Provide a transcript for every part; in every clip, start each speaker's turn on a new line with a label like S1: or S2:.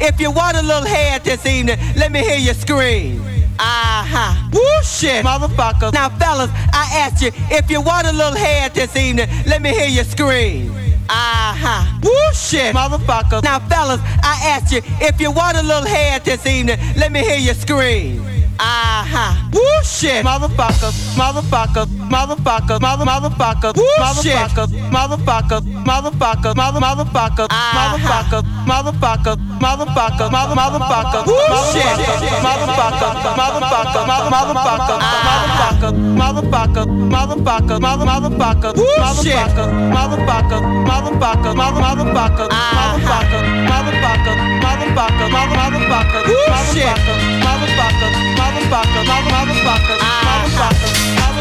S1: If you want a little head this evening, let me hear you scream. Uh-huh. Woo shit, motherfucker. Now, fellas, I asked you, if you want a little head this evening, let me hear you scream. Uh-huh. Woo shit, motherfucker. Now, fellas, I asked you, if you want a little head this evening, let me hear you scream. Uh-huh. Woo shit. Motherfucker, motherfucker, motherfucker, mother motherfucker, motherfucker, motherfucker, motherfucker, mother motherfucker, motherfucker, motherfucker, motherfucker, mother motherfucker, shit. Motherfucker, motherfucker, mother motherfucker, motherfucker, motherfucker, motherfucker, mother motherfucker, shit. Motherfucker, motherfucker, mother motherfucker, motherfucker, motherfucker, motherfucker, mother motherfucker, woo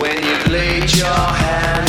S2: when you laid your me?